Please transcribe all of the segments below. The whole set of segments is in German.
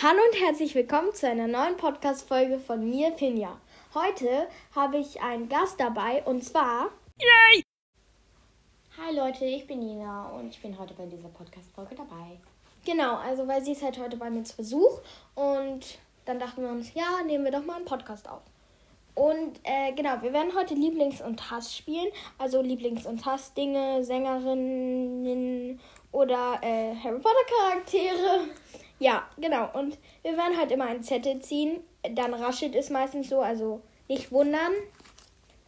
Hallo und herzlich willkommen zu einer neuen Podcast-Folge von mir, Finja. Heute habe ich einen Gast dabei und zwar. Yay! Hi Leute, ich bin Nina und ich bin heute bei dieser Podcast-Folge dabei. Genau, also weil sie ist halt heute bei mir zu Besuch und dann dachten wir uns, ja, nehmen wir doch mal einen Podcast auf. Und äh, genau, wir werden heute Lieblings- und Hass spielen. Also Lieblings- und Hass-Dinge, Sängerinnen oder äh, Harry Potter-Charaktere. Ja, genau. Und wir werden halt immer einen Zettel ziehen. Dann raschelt es meistens so, also nicht wundern.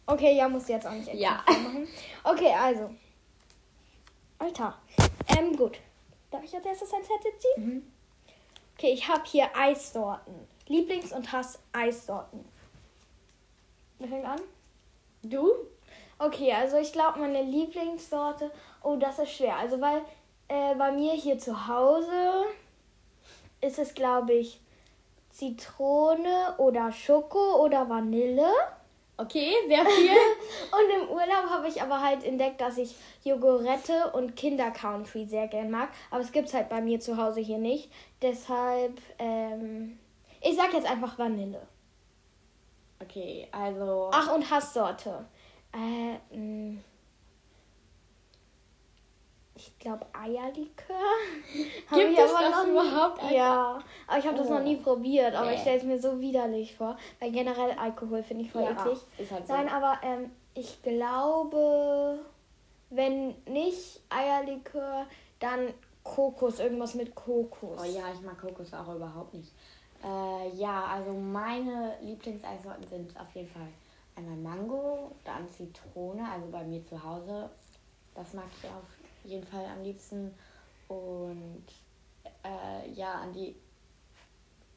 Okay, ja, muss jetzt auch nicht Ja. machen. Okay, also. Alter. Ähm, gut. Darf ich als erstes ein Zettel ziehen? Okay, ich habe hier Eissorten. Lieblings- und Hass-Eissorten. Wer fängt an? Du? Okay, also ich glaube, meine Lieblingssorte. Oh, das ist schwer. Also, weil äh, bei mir hier zu Hause ist es, glaube ich, Zitrone oder Schoko oder Vanille. Okay, sehr viel. Und im Urlaub habe ich aber halt entdeckt, dass ich Jogurette und Kinder Country sehr gern mag. Aber es gibt es halt bei mir zu Hause hier nicht. Deshalb, ähm, ich sag jetzt einfach Vanille. okay, also. Ach, und Hasssorte. Äh, mh. Ich glaube Eierlikör. Gibt ich es das noch nie- überhaupt, Alter? Ja, aber ich habe das Oh. noch nie probiert. Aber ich Nee. stelle es mir so widerlich vor. Weil generell Alkohol finde ich voll ja, eklig. halt so. Nein, aber ähm, ich glaube, wenn nicht Eierlikör, dann Kokos, irgendwas mit Kokos. Oh ja, ich mag Kokos auch überhaupt nicht. Äh, ja, also meine Lieblingseissorten sind auf jeden Fall einmal Mango, dann Zitrone, also bei mir zu Hause. Das mag ich auf jeden Fall am liebsten. Und äh, ja, an die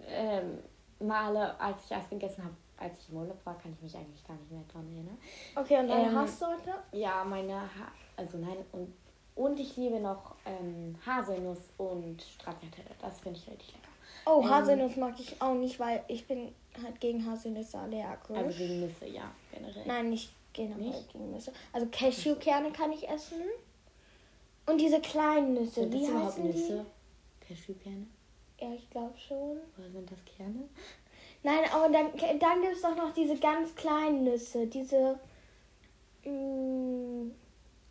ähm, Male, als ich Eis gegessen habe, als ich im Urlaub war, kann ich mich eigentlich gar nicht mehr dran erinnern. Okay, und deine Ähm, Hasssorte? Ja, meine ha also nein, und, und ich liebe noch ähm, Haselnuss und Stracciatelle. Das finde ich richtig lecker. Oh, ähm, Haselnuss mag ich auch nicht, weil ich bin halt gegen Haselnüsse allergisch. Also gegen Nüsse, ja, generell. Nein, nicht generell Nicht? gegen Nüsse. Also Cashewkerne kann ich essen. Und diese kleinen Nüsse, Sind wie überhaupt heißen Nüsse? Cashewkerne? die? Ja, ich glaube schon. Oder sind das Kerne? Nein, aber dann, dann gibt es doch noch diese ganz kleinen Nüsse. Diese. mm, Mh,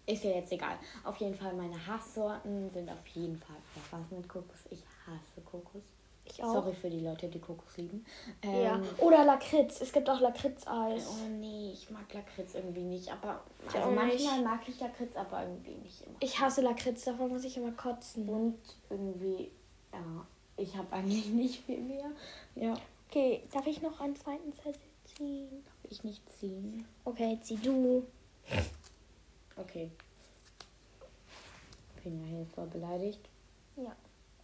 Ist ja jetzt egal. Auf jeden Fall, meine Hasssorten sind auf jeden Fall was mit Kokos. Ich hasse Kokos. Ich auch. Sorry für die Leute, die Kokos lieben. Ja. Ähm, Oder Lakritz. Es gibt auch Lakritzeis. Oh nee, ich mag Lakritz irgendwie nicht. Aber Ich also manchmal mag ich Lakritz, aber irgendwie nicht immer. Ich hasse Lakritz, davon muss ich immer kotzen. Und irgendwie, ja, ich habe eigentlich nicht viel mehr. Ja, Okay, darf ich noch einen zweiten Zettel ziehen? darf ich nicht ziehen. Okay, zieh du. Okay. Bin ja hier voll beleidigt. Ja.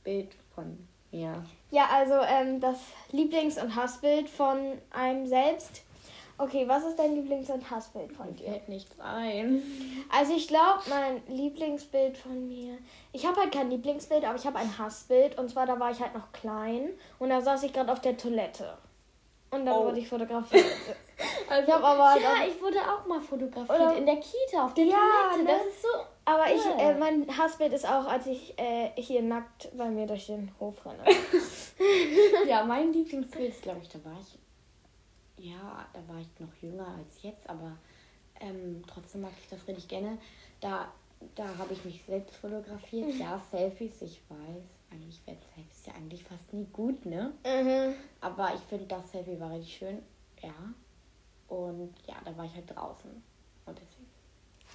Bild von mir. Ja, also ähm, das Lieblings- und Hassbild von einem selbst. Okay, was ist dein Lieblings- und Hassbild von Mir dir? fällt nichts ein. Also ich glaube, mein Lieblingsbild von mir. Ich habe halt kein Lieblingsbild, aber ich habe ein Hassbild. Und zwar, da war ich halt noch klein. Und da saß ich gerade auf der Toilette. Und dann Oh. wurde ich fotografiert. Also, Ich hab aber ja, ich wurde auch mal fotografiert Oder- in der Kita auf der Ja, Toilette. ne? Das ist so. aber ich, Ja. äh, mein Hassbild ist auch, als ich äh, hier nackt bei mir durch den Hof renne. Ja, mein Lieblingsbild ist, glaube ich, da war ich. Ja, da war ich noch jünger als jetzt, aber ähm, trotzdem mag ich das richtig gerne. Da, da habe ich mich selbst fotografiert. Ja, Selfies, ich weiß. Eigentlich werden Selfies ja eigentlich fast nie gut, ne? mhm. Aber ich finde, das Selfie war richtig schön. Ja. Und ja, da war ich halt draußen. Und deswegen.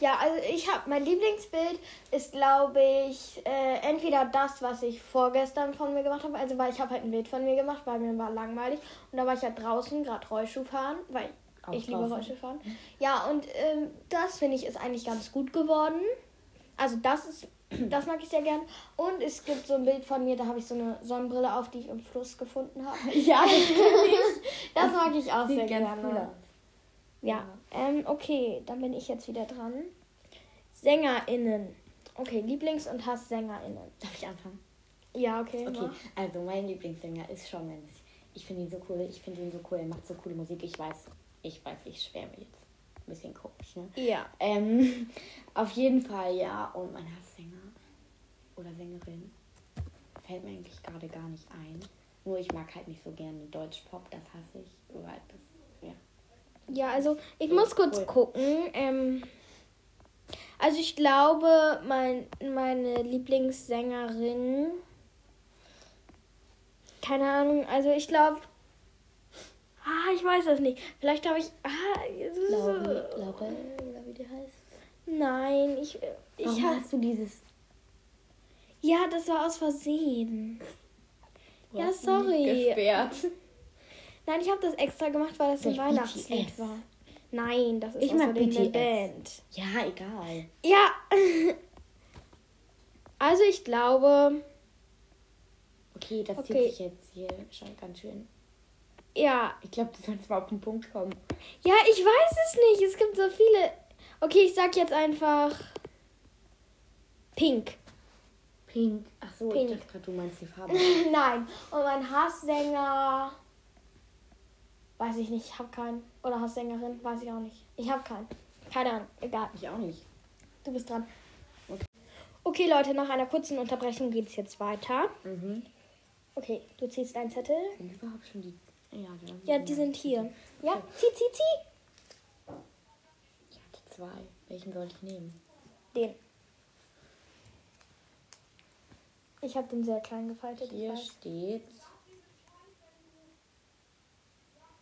Ja, also ich habe mein Lieblingsbild ist, glaube ich, äh, entweder das, was ich vorgestern von mir gemacht habe, also weil ich habe halt ein Bild von mir gemacht, weil mir war langweilig und da war ich halt draußen, gerade Rollschuh fahren, weil Auch ich liebe draußen. Rollschuh fahren. Ja, und ähm, das finde ich ist eigentlich ganz gut geworden. Also das ist, das mag ich sehr gern. Und es gibt so ein Bild von mir, da habe ich so eine Sonnenbrille auf, die ich im Fluss gefunden habe. Ja, das Das mag ich auch sehr gerne. cool aus. Ja, ähm, okay, dann bin ich jetzt wieder dran. SängerInnen. Okay, Lieblings- und HassSängerInnen. Darf ich anfangen? Ja, okay. Okay, mach. also mein Lieblingssänger ist Shawn Mendes. Ich finde ihn so cool, ich finde ihn so cool, er macht so coole Musik. Ich weiß, ich weiß, ich schwärme jetzt. Ein bisschen komisch, ne? Ja. Ähm, auf jeden Fall, ja. Und mein Hasssänger oder Sängerin fällt mir eigentlich gerade gar nicht ein. Nur ich mag halt nicht so gerne Deutsch-Pop, das hasse ich. Weil das, ja. Ja, also ich muss kurz cool. gucken. Ähm, also ich glaube, mein, meine Lieblingssängerin. Keine Ahnung, also ich glaube. Ah, ich weiß es nicht. Vielleicht habe ich. Ah, so- Laure, oder wie die heißt. Nein, ich. Ich Warum hab, hast du dieses... ja, das war aus Versehen. Du Ja, sorry. Gesperrt. Nein, ich habe das extra gemacht, weil das ein Weihnachtslied BTS. war. Nein, das ist Ich mag BTS. Band. Ja, egal. Ja. Also ich glaube, Okay, das Okay. zieht sich jetzt hier schon ganz schön. ja. Ich glaube, du sollst mal auf den Punkt kommen. Ja, ich weiß es nicht. Es gibt so viele. Okay, ich sag jetzt einfach Pink. Pink. Ach so, Pink. ich dachte gerade, du meinst die Farbe. Nein. Und mein Hasssänger. Weiß ich nicht, ich hab keinen. Oder Hasssängerin, weiß ich auch nicht. Ich hab keinen. Keine Ahnung, egal. ich auch nicht. Du bist dran. Okay. Okay, Leute, nach einer kurzen Unterbrechung geht's jetzt weiter. Mhm. Okay, du ziehst einen Zettel. Sind überhaupt schon die... Ja, die, Ja, die sind hier. Ja, zieh, zieh, zieh. Ich hatte zwei. Welchen soll ich nehmen? Den. Ich habe den sehr klein gefaltet. Hier steht...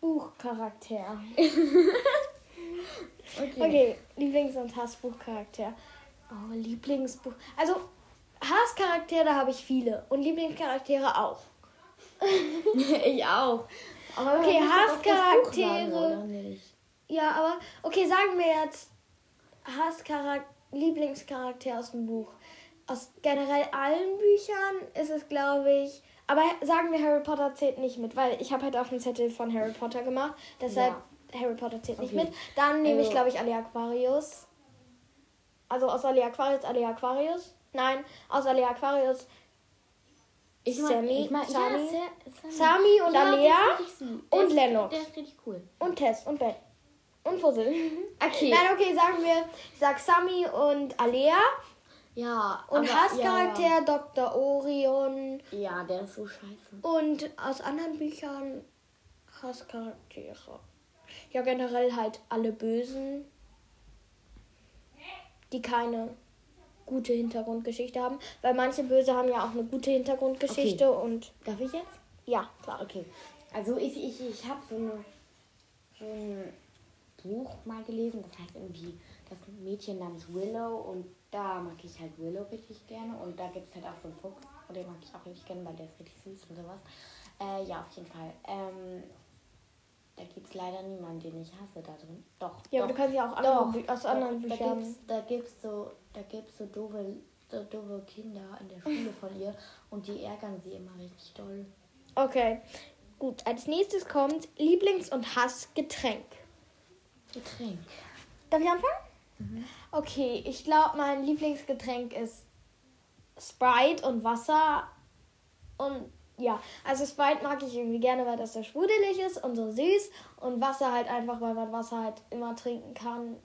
Buchcharakter. Okay. Okay, Lieblings- und Hassbuchcharakter. Oh, Lieblingsbuch. Also, Hasscharaktere habe ich viele. Und Lieblingscharaktere auch. ich auch. Aber Okay, Hasscharaktere. Ja, aber okay, sagen wir jetzt Hasscharakter, Lieblingscharakter aus dem Buch. Aus generell allen Büchern ist es, glaube ich. Aber sagen wir, Harry Potter zählt nicht mit, weil ich habe halt auch einen Zettel von Harry Potter gemacht. Deshalb Harry Potter zählt nicht Okay. mit. Dann nehme ich, Also- glaube ich, alle Aquarius. Also aus alle Aquarius, alle Aquarius. Nein, aus alle Aquarius Ich Sammy, ich mag, Sammy, ja, Sa- Sammy. Sami und Ja, Alea und ist- Lennox. Der ist richtig cool. und Tess und Ben und Fussel. Okay. Nein, okay, sagen wir, ich sag Sami und Alea. Ja. Und aber- Hasscharakter Ja, Dr. Orion. ja. ja, der ist so scheiße. Und aus anderen Büchern Hasscharaktere. Ja, generell halt alle Bösen, die keine gute Hintergrundgeschichte haben. Weil manche Böse haben ja auch eine gute Hintergrundgeschichte und Darf ich jetzt? ja, klar. Okay. Also ich, ich, ich habe so, eine, so ein Buch mal gelesen, das heißt irgendwie das Mädchen namens Willow und da mag ich halt Willow richtig gerne und da gibt es halt auch so einen Fuchs und den mag ich auch richtig gerne, weil der ist richtig süß und sowas. Äh, ja, auf jeden Fall. Ähm, da gibt es leider niemanden, den ich hasse da drin. Doch. Ja, doch, aber du kannst ja auch andere doch. Aus Da- anderen da Büchern. gibt's, da gibt's so, da gibt's so doofe, so doofe Kinder in der Schule von ihr und die ärgern sie immer richtig doll. Okay, gut. Als nächstes kommt Lieblings- und Hassgetränk. Getränk. Darf ich anfangen? Okay, ich glaube, mein Lieblingsgetränk ist Sprite und Wasser. Und ja, also Sprite mag ich irgendwie gerne, weil das so sprudelig ist und so süß. Und Wasser halt einfach, weil man Wasser halt immer trinken kann.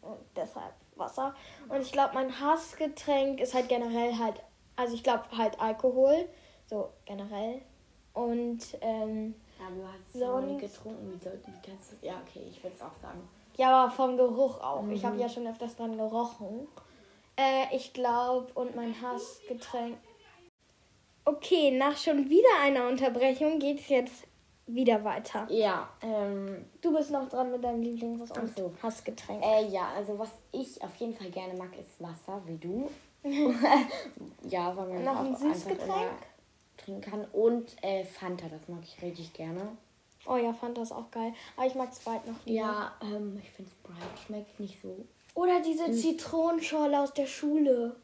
Und deshalb Wasser. Und ich glaube, mein Hassgetränk ist halt generell halt, also ich glaube halt Alkohol. So generell. Und ähm, Ja, du hast Sonst- so nie getrunken. Wie, soll, wie kannst du. Ja, okay, ich würde es auch sagen. Ja, aber vom Geruch auch. Ich habe ja schon öfters dran gerochen. Äh, ich glaube, und mein Hassgetränk. Okay, nach schon wieder einer Unterbrechung geht es jetzt wieder weiter. Ja, ähm. Du bist noch dran mit deinem Lieblings- und so. Hassgetränk. Äh, ja, also was ich auf jeden Fall gerne mag, ist Wasser, wie du. ja, weil man Noch auch ein Süßgetränk? trinken kann. Und äh, Fanta, das mag ich richtig gerne. Oh ja, fand das auch geil. Aber ich mag Sprite noch lieber. Ja, ähm, ich finde Sprite schmeckt nicht so. Oder diese Zitronenschorle aus der Schule.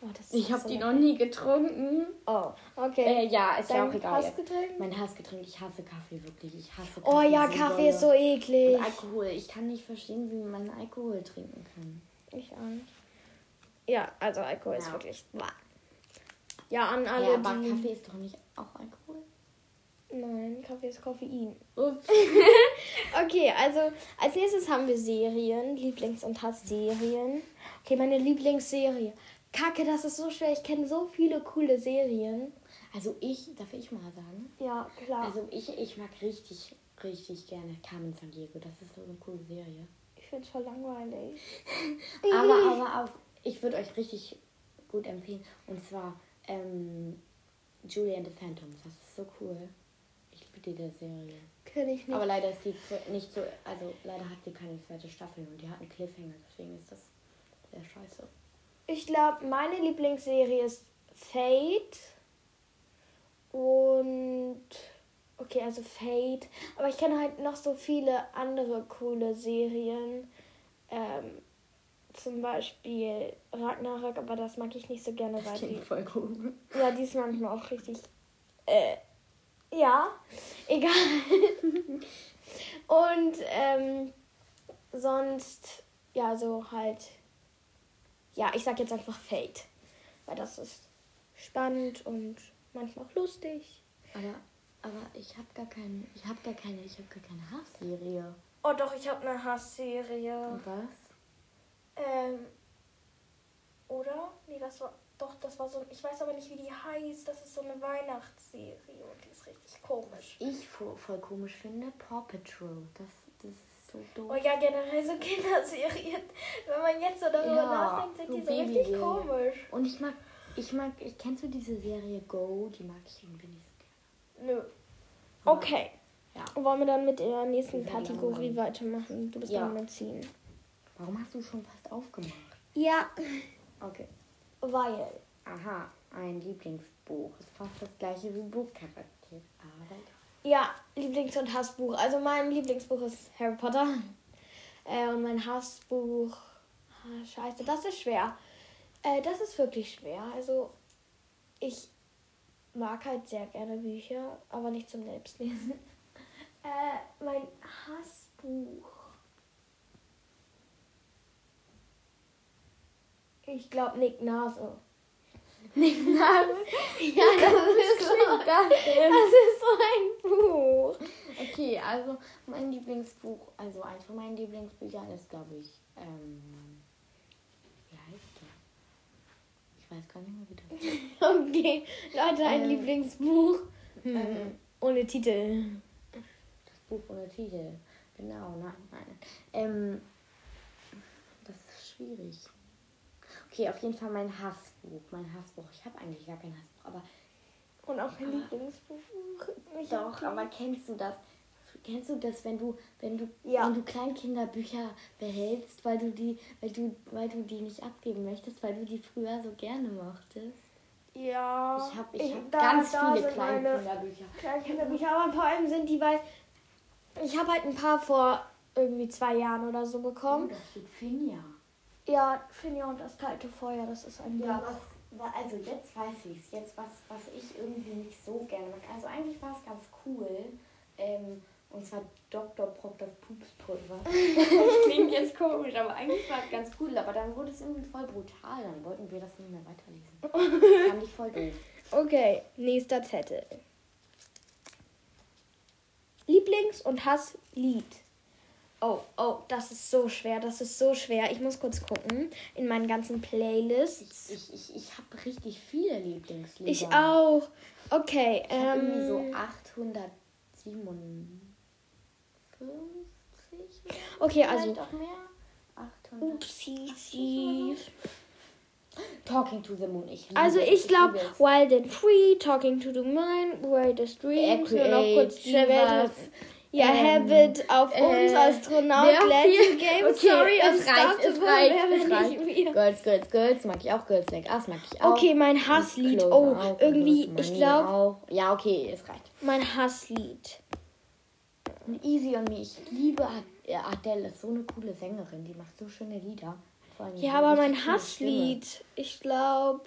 Oh, das ist so noch nie getrunken. Oh, okay. Äh, ja, ist ja Dein auch egal. Hassgetränk? Mein Hassgetränk, ich hasse Kaffee wirklich. Ich hasse Kaffee. Oh ja, so Kaffee ist so dolle. eklig. Und Alkohol. Ich kann nicht verstehen, wie man Alkohol trinken kann. Ich auch nicht. Ja, also Alkohol ist Ja. wirklich. Bah. Ja, an alle, Ja, aber die. Kaffee ist doch nicht auch Alkohol. Nein, Kaffee ist Koffein. Ups. Okay, also als nächstes haben wir Serien, Lieblings- und Hassserien. Okay, meine Lieblingsserie. Kacke, das ist so schwer. Ich kenne so viele coole Serien. Also ich, darf ich mal sagen? Ja, klar. Also ich, ich mag richtig, richtig gerne Carmen San Diego. Das ist so eine coole Serie. ich finde es voll langweilig. Aber, aber auf, ich würde euch richtig gut empfehlen. Und zwar ähm, Julie and the Phantoms. Das ist so cool. Liebe diese Serie. Kenn ich nicht. Aber leider ist die nicht so, also leider hat sie keine zweite Staffel und die hat einen Cliffhanger, deswegen ist das sehr scheiße. Ich glaube, meine Lieblingsserie ist Fate. Und. Okay, also Fate. Aber ich kenne halt noch so viele andere coole Serien. Ähm, zum Beispiel Ragnarök, aber das mag ich nicht so gerne, weil die. voll cool. Ja, die ist manchmal auch richtig. Äh, ja, egal. Und ähm, sonst, ja, so halt. Ja, ich sag jetzt einfach Fate. Weil das ist spannend und manchmal auch lustig. Aber, aber ich habe gar keine, ich habe gar keine, ich habe gar keine Hassserie. Oh doch, ich habe eine Hassserie. Und was? Ähm, oder? Nee, das war. Doch, das war so. Ich weiß aber nicht, wie die heißt. Das ist so eine Weihnachtsserie und die ist richtig komisch. Ich voll, komisch finde, Paw Patrol. Das, das ist so doof. Oh ja, generell so Kinderserien. Wenn man jetzt so darüber Ja, nachdenkt, sind so die so richtig Babyserien. komisch. Und ich mag, ich mag, ich kennst du diese Serie Go? Die mag ich irgendwie nicht so gerne. Nö. Okay. Ja. Wollen wir dann mit der nächsten Kategorie weitermachen? Du bist Ja. am Benzin. Warum hast du schon fast aufgemacht? Ja, Okay. Weil. Aha, ein Lieblingsbuch. Ist fast das gleiche wie Buchcharakter. Ja, Lieblings- und Hassbuch. Also mein Lieblingsbuch ist Harry Potter. Äh, und mein Hassbuch. Ah, scheiße, das ist schwer. Äh, das ist wirklich schwer. Also ich mag halt sehr gerne Bücher, aber nicht zum Selbstlesen. Äh, mein Hassbuch. Ich glaube Nick Nase. Nick Nase? Ja, das ist so. Das ist so ein Buch. Okay, also mein Lieblingsbuch, also eins von meinen Lieblingsbüchern ist, glaube ich, ähm, wie heißt der? Ich weiß gar nicht mehr, wie das. Okay, Leute, ein Ähm, Lieblingsbuch. ähm, Ohne Titel. Das Buch ohne Titel. Genau, nein, nein. Ähm, das ist schwierig. Okay, auf jeden Fall mein Hassbuch. Mein Hassbuch. Ich habe eigentlich gar kein Hassbuch, aber Und auch ein Lieblingsbuch. Ich Doch, aber kennst du das? Kennst du das, wenn du, wenn du, Ja. wenn du Kleinkinderbücher behältst, weil du die, weil du, weil du die nicht abgeben möchtest, weil du die früher so gerne mochtest? Ja. Ich habe ich hab da- ganz da viele Kleinkinderbücher. Kleinkinderbücher, aber vor allem sind die, weil ich habe halt ein paar vor irgendwie zwei Jahren oder so Oh, bekommen. da steht Finja. Ja, Finja und das kalte Feuer, das ist ein Ja, Buch. was, wa- also jetzt weiß ich es. Jetzt, was, was ich irgendwie nicht so gerne mag. Also eigentlich war es ganz cool. Ähm, und zwar Dr. Proctors Pupspulver. das klingt jetzt komisch, aber eigentlich war es ganz cool. Aber dann wurde es irgendwie voll brutal. Dann wollten wir das nicht mehr weiterlesen. Fand ich voll doof. Okay, nächster Zettel. Lieblings- und Hasslied. Oh, oh, das ist so schwer, das ist so schwer. Ich muss kurz gucken in meinen ganzen Playlists. Ich, ich, ich habe richtig viele Lieblingslieder. Ich auch. Okay, Ich habe irgendwie ähm, so 857. okay, Vielleicht also auch mehr. 800. Upsi. Talking to the Moon. Ich Also ich glaube. Wild and Free, Talking to the Mind, Greatest Dreams, nur noch kurz die Welt. Ja, ähm, Habit auf uns, äh, Astronaut, Glad viel- You Game, Okay, sorry, es reicht, es reicht, es reicht. ich wieder? Girls, Girls, Girls mag ich auch. Girls Like Us mag ich auch. Okay, mein Hasslied. Oh, auch, irgendwie, ich glaube. Ja, okay, es reicht. mein Hasslied. Easy on Me. Ich liebe äh, Adele. Ist so eine coole Sängerin. Die macht so schöne Lieder. Ja, aber mein Hasslied. Ich glaube.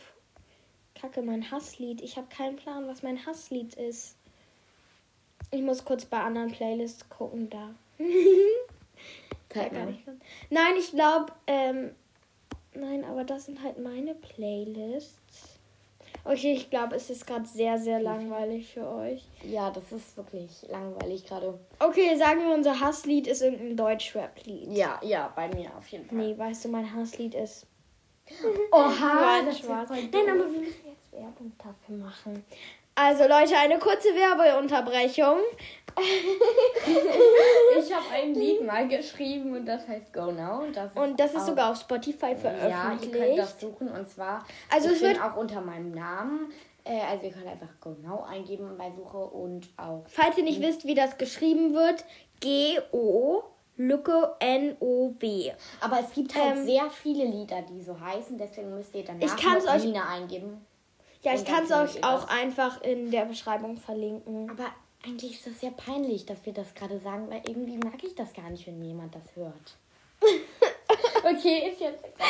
Kacke, mein Hasslied. Ich habe keinen Plan, was mein Hasslied ist. Ich muss kurz bei anderen Playlists gucken da. Zeig gar nicht. Nein, ich glaube, ähm, nein, aber das sind halt meine Playlists. Okay, ich glaube, es ist gerade sehr, sehr langweilig für euch. Ja, das ist wirklich langweilig gerade. Okay, sagen wir, unser Hasslied ist irgendein Deutsch-Rap-Lied. Ja, ja, bei mir auf jeden Fall. Nee, weißt du, mein Hasslied ist. Oha, Nein, das Spaß. war voll Nein, aber wir müssen jetzt Werbung dafür machen. Also Leute, eine kurze Werbeunterbrechung. Ich habe ein Lied mal geschrieben und das heißt Go Now. Und das ist, Und das ist sogar auf Spotify Ja, ihr veröffentlicht. könnt das suchen und zwar Also ich es wird- auch unter meinem Namen. Äh, also ihr könnt einfach Go Now eingeben bei Suche und auch Falls ihr nicht wisst, wie das geschrieben wird, G-O, Lücke N-O-W. Aber es gibt halt Ähm, sehr viele Lieder, die so heißen, deswegen müsst ihr danach Ich Nina eingeben. Ja, ich kann es euch auch einfach in der Beschreibung verlinken. Aber eigentlich ist das sehr peinlich, dass wir das gerade sagen, weil irgendwie mag ich das gar nicht, wenn jemand das hört. okay, ist jetzt egal.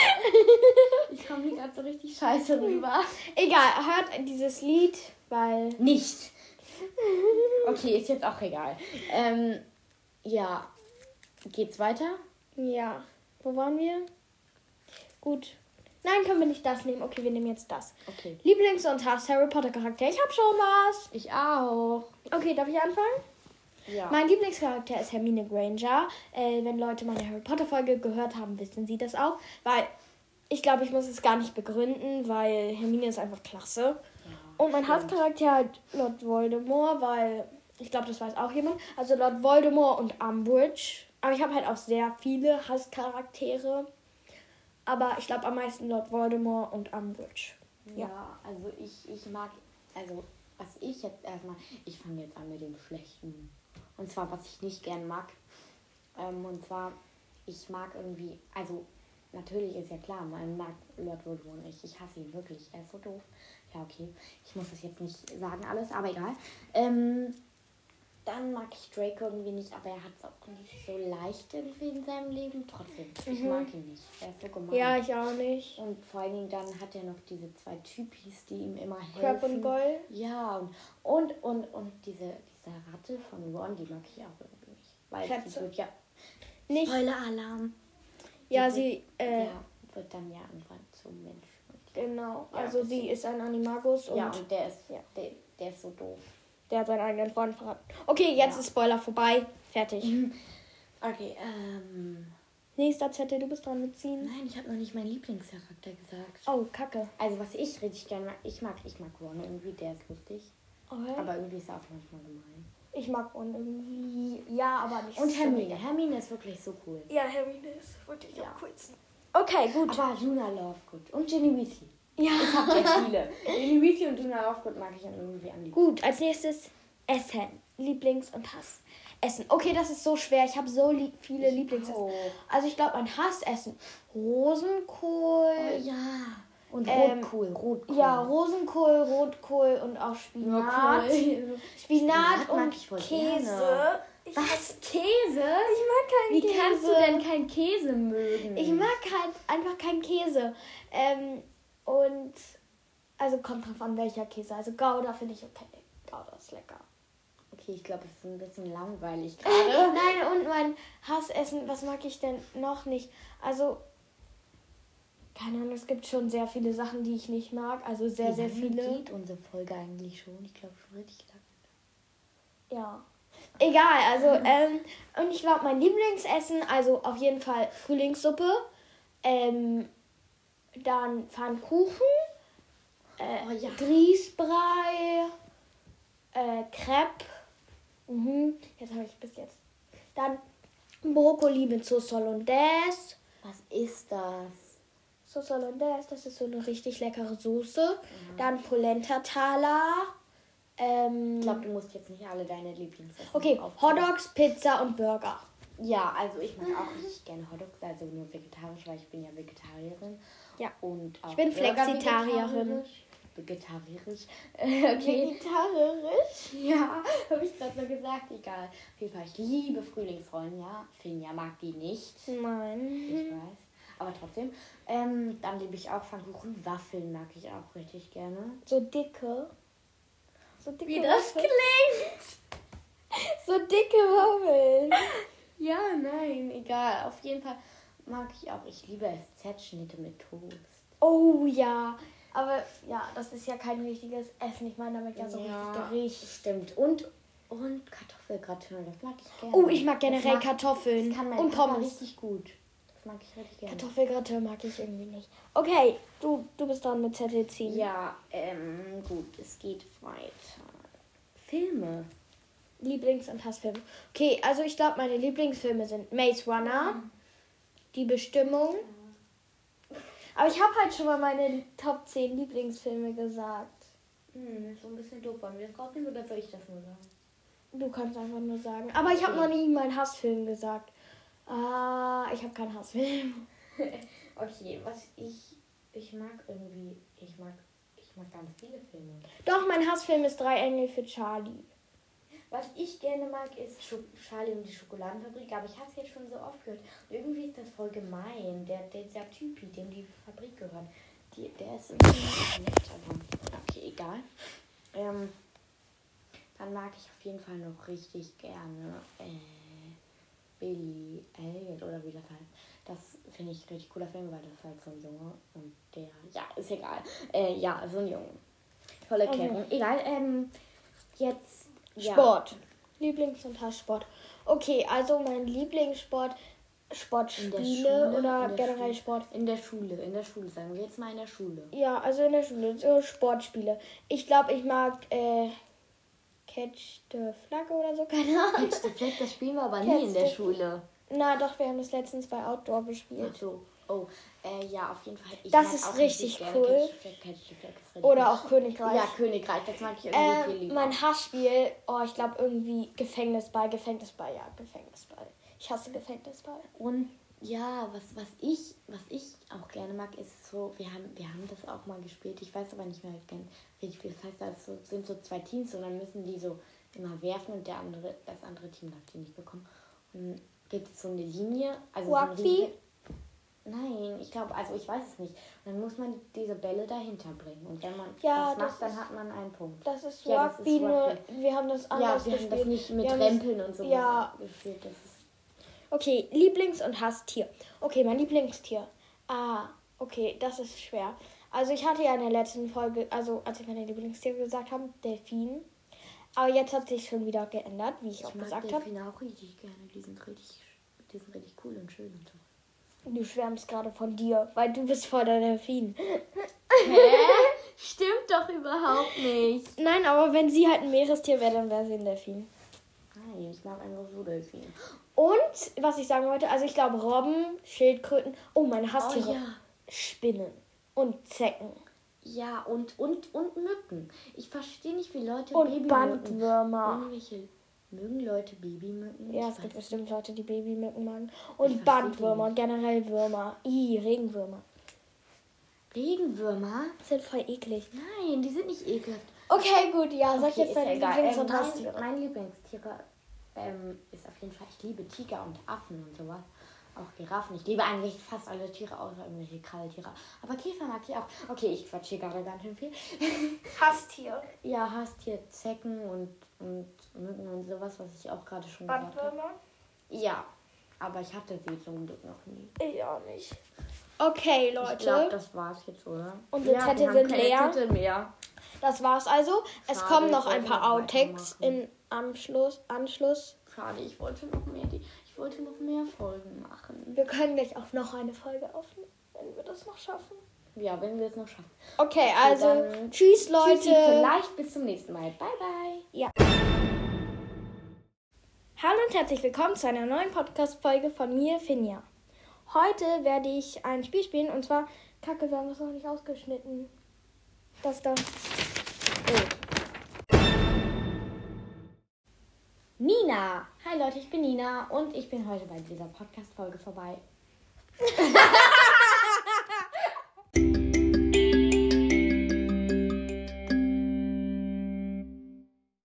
Ich komme hier gerade so richtig scheiße rüber. Egal, hört dieses Lied, weil. Nicht. Okay, ist jetzt auch egal. Ähm, ja. Geht's weiter? Ja. Wo waren wir? Gut. Nein, können wir nicht das nehmen. Okay, wir nehmen jetzt das. Okay. Lieblings- und Hass Harry Potter Charakter. Ich habe schon was. Ich auch. Okay, darf ich anfangen? Ja. Mein Lieblingscharakter ist Hermine Granger. Äh, wenn Leute meine Harry Potter Folge gehört haben, wissen sie das auch. Weil ich glaube, ich muss es gar nicht begründen, weil Hermine ist einfach klasse. Und mein stimmt. Hasscharakter halt Lord Voldemort, weil ich glaube, das weiß auch jemand. Also Lord Voldemort und Umbridge. Aber ich habe halt auch sehr viele Hasscharaktere. Aber ich glaube am meisten Lord Voldemort und Umbridge. Ja, also ich, ich mag, also was ich jetzt erstmal, ich fange jetzt an mit dem Schlechten. Und zwar, was ich nicht gern mag. Ähm, und zwar, ich mag irgendwie, also natürlich ist ja klar, man mag Lord Voldemort nicht. Ich hasse ihn wirklich, er ist so doof. Ja, okay, ich muss das jetzt nicht sagen alles, aber egal. Ähm, dann mag ich Draco irgendwie nicht, aber er hat es auch nicht so leicht irgendwie in seinem Leben. Trotzdem, ich mag ihn nicht. Er ist so gemein. Ja, ich auch nicht. Und vor allen Dingen dann hat er noch diese zwei Typis, die ihm immer helfen. Crab und Goyle. Ja, und, und, und, und diese, diese Ratte von Ron, die mag ich auch irgendwie nicht. Weil Kratze. die wird ja... Nicht. Spoiler-Alarm. Ja, Die sie. Äh, ja, wird dann ja irgendwann zum Mensch. Genau. Ja, also sie ist ein Animagus und ja, und der ist, ja. der, der ist so doof. Der hat seinen eigenen Freund verraten. Okay, jetzt Ja. ist Spoiler vorbei. Fertig. Okay, ähm... Nächster Zettel, du bist dran mitziehen. Nein, ich habe noch nicht meinen Lieblingscharakter gesagt. Oh, Kacke. Also was ich richtig gerne mag, ich mag, ich mag Ron irgendwie, der ist lustig. Okay. Aber irgendwie ist er auch manchmal gemein. ich mag Ron irgendwie. Ja, aber nicht Und so Hermine. Hermine ist wirklich so cool. Ja, Hermine ist wirklich Ja. am coolsten. Okay, gut. Aber Luna Lovegood und Ginny Weasley. Ich ja. hab sehr viele. Ginny Weasley und Luna Lovegood mag ich dann irgendwie am liebsten. Gut, als nächstes Essen. Lieblings- und Hass. Essen. Okay, das ist so schwer. Ich habe so lieb viele Lieblingsessen. auch. Also ich glaube, mein Hassessen. Rosenkohl. Oh ja. Und Ähm, Rotkohl, Rotkohl. Ja, Rosenkohl, Rotkohl und auch Spinat. Spinat, und ich Käse. gerne. Ich Was? Käse? Ich mag keinen Wie Käse. kannst du denn keinen Käse mögen? Ich mag halt einfach keinen Käse. Ähm, und also kommt drauf an, welcher Käse. Also Gouda finde ich okay. Gouda ist lecker. Okay, ich glaube, es ist ein bisschen langweilig gerade. Nein, und mein Hassessen, was mag ich denn noch nicht? Also, keine Ahnung, es gibt schon sehr viele Sachen, die ich nicht mag. Also sehr, Wie sehr viele. geht unsere Folge eigentlich schon? Ich glaube schon richtig lang. Ja. Egal, also, ähm, und ich glaube, mein Lieblingsessen, also auf jeden Fall Frühlingssuppe, ähm, dann Pfannkuchen, äh, Oh ja. Grießbrei, äh, Crepe, mhm, jetzt habe ich bis jetzt, dann Brokkoli mit Sauce Hollandaise, Was ist das? Sauce Hollandaise, das ist so eine richtig leckere Soße, dann Polenta Tala, ähm, Ich glaube, du musst jetzt nicht alle deine Lieblingsessen okay. Hotdogs, Pizza und Burger. Ja, also ich mag auch richtig gerne Hotdogs, also nur vegetarisch, weil ich bin ja Vegetarierin. Ja. Und auch Ich bin Flexitarierin. Vegetarisch. Äh, okay. Vegetarisch? Ja, habe ich gerade so gesagt. Egal. Auf jeden Fall, ich liebe Frühlingsrollen, ja. Finja mag die nicht. Nein. Ich weiß. Aber trotzdem. Ähm, dann liebe ich auch Pfannkuchen. Waffeln mag ich auch richtig gerne. So dicke. So dicke Wie das Waffeln. klingt! So dicke Waffeln. Ja, nein, egal. Auf jeden Fall mag ich auch. Ich liebe es. Z-Schnitte mit Toast. Oh ja. Aber ja, das ist ja kein richtiges Essen. Ich meine damit ja so richtig Gericht. Stimmt. Und, und Kartoffelgratin, das mag ich gerne. Oh, ich mag generell mag- Kartoffeln Das kann mein und Papa Pommes. richtig gut. Das mag ich richtig gerne. Kartoffelgratte mag ich irgendwie nicht. Okay, du, du bist dran mit Zettel ziehen. Ja, ähm, gut, es geht weiter. Filme. Lieblings- und Hassfilme. Okay, also ich glaube, meine Lieblingsfilme sind Maze Runner, Die Bestimmung. Aber ich habe halt schon mal meine Top 10 Lieblingsfilme gesagt. Hm, ist so ein bisschen doof. Wollen wir das rausnehmen oder soll ich das nur sagen? Du kannst einfach nur sagen. Aber ich habe Okay. noch nie meinen Hassfilm gesagt. Ah, ich habe keinen Hassfilm. Okay, was ich. Ich mag irgendwie. Ich mag. Ich mag ganz viele Filme. Doch, mein Hassfilm ist Drei Engel für Charlie. Was ich gerne mag, ist Scho Charlie und die Schokoladenfabrik, aber ich habe es jetzt schon so oft gehört. Und irgendwie ist das voll gemein. Der, der, dieser Typi, dem die Fabrik gehört, die, der ist irgendwie nett, aber okay, egal. Ähm, dann mag ich auf jeden Fall noch richtig gerne äh, Billy Elliot oder wie das heißt. Das finde ich ein richtig cooler Film, weil das ist halt so ein Junge und der, ja, ist egal. Äh, ja, so ein Junge. Tolle Okay. Erklärung. Egal, ähm, jetzt. Ja. Sport. Lieblings- und Hasssport. Okay, also mein Lieblingssport, Sportspiele oder generell Schule. Sport. In der Schule, in der Schule, sagen wir jetzt mal in der Schule. Ja, also in der Schule, so Sportspiele. Ich glaube, ich mag äh, Catch the Flag oder so, keine Ahnung. Catch the Flag, das spielen wir aber Catch nie in der Schule. Na doch, wir haben das letztens bei Outdoor Ach gespielt. so. Oh, äh, ja, auf jeden Fall. Ich Das ist auch richtig cool. Oder auch Königreich. Ja, Königreich, das mag ich irgendwie viel Ähm, lieber. mein Hassspiel, oh, ich glaube irgendwie Gefängnisball, Gefängnisball, ja, Gefängnisball. Ich hasse Gefängnisball. Und ja, was, was ich, was ich auch gerne mag, ist so, wir haben, wir haben das auch mal gespielt, ich weiß aber nicht mehr gern, richtig viel. Das heißt, da so, sind so zwei Teams und dann müssen die so immer werfen und der andere, das andere Team darf die nicht bekommen. Und dann gibt es so eine Linie. Also so Rugby? Linie- Nein, ich glaube, also ich weiß es nicht. Dann muss man diese Bälle dahinter bringen. Und wenn man Ja, das macht, das dann ist- hat man einen Punkt. Das ist Ja, das ist nur wir haben das Ja, anders wir haben gespielt. das nicht mit Wir haben Rempeln und so Ja, gespielt. Das ist okay, Lieblings- und Hasstier. Okay, mein Lieblingstier. Ah, okay, das ist schwer. Also ich hatte ja in der letzten Folge, also als ich meine Lieblingstiere gesagt habe, Delfin. Aber jetzt hat sich schon wieder geändert, wie ich, auch Ich mag gesagt habe. Delfine auch richtig gerne. Die sind richtig, die sind richtig cool und schön und so. Du schwärmst gerade von dir, weil du bist voll der Delfin. Hä? Stimmt doch überhaupt nicht. Nein, aber wenn sie halt ein Meerestier wäre, dann wäre sie ein Delfin. Nein, ich mag einfach so Delfine. Und, was ich sagen wollte, also ich glaube Robben, Schildkröten, oh, meine Hasstiere. Oh ja. Spinnen und Zecken Ja, und, und, und Mücken. Ich verstehe nicht, wie Leute und Babymücken... Bandwürmer. Irgendwelche... Mögen Leute Babymücken? Ja, es gibt bestimmt Leute, die Babymücken mögen. Und Bandwürmer und generell Würmer. I, Regenwürmer. Regenwürmer? Sind voll eklig. Nein, die sind nicht ekelhaft. Okay, gut, ja, sag Okay, jetzt deine. Lieblings- Ähm, und mein, mein Lieblingstiere ähm, ist auf jeden Fall, ich liebe Tiger und Affen und sowas. Auch Giraffen. Ich liebe eigentlich fast alle Tiere, außer irgendwelche Kralltiere. Aber Käfer mag ich auch. Okay, ich quatsch hier gerade ganz schön viel. Hasstier. Ja, hast hier Zecken und, und Mücken und sowas, was ich auch gerade schon gesagt habe. Ja, aber ich hatte sie zum Glück noch nie. Ich auch nicht. Okay, Ich glaube, Leute. das war's jetzt, oder? Unsere ja, haben sind keine leer. Zettel mehr. Das war's also. Es Schade, kommen ich noch ein paar Outtakes im Anschluss. Anschluss. Schade, ich wollte noch mehr, die, ich wollte noch mehr Folgen machen. Wir können gleich auch noch eine Folge aufnehmen, wenn wir das noch schaffen. Ja, wenn wir es noch schaffen. Okay, also dann tschüss Leute. Tschüssi, vielleicht bis zum nächsten Mal. Bye, bye. Hallo und herzlich willkommen zu einer neuen Podcast-Folge von mir, Finja. Heute werde ich ein Spiel spielen und zwar, Kacke, wir haben das noch nicht ausgeschnitten. Das da. Oh. Nina. Hi Leute, ich bin Nina und ich bin heute bei dieser Podcast-Folge vorbei.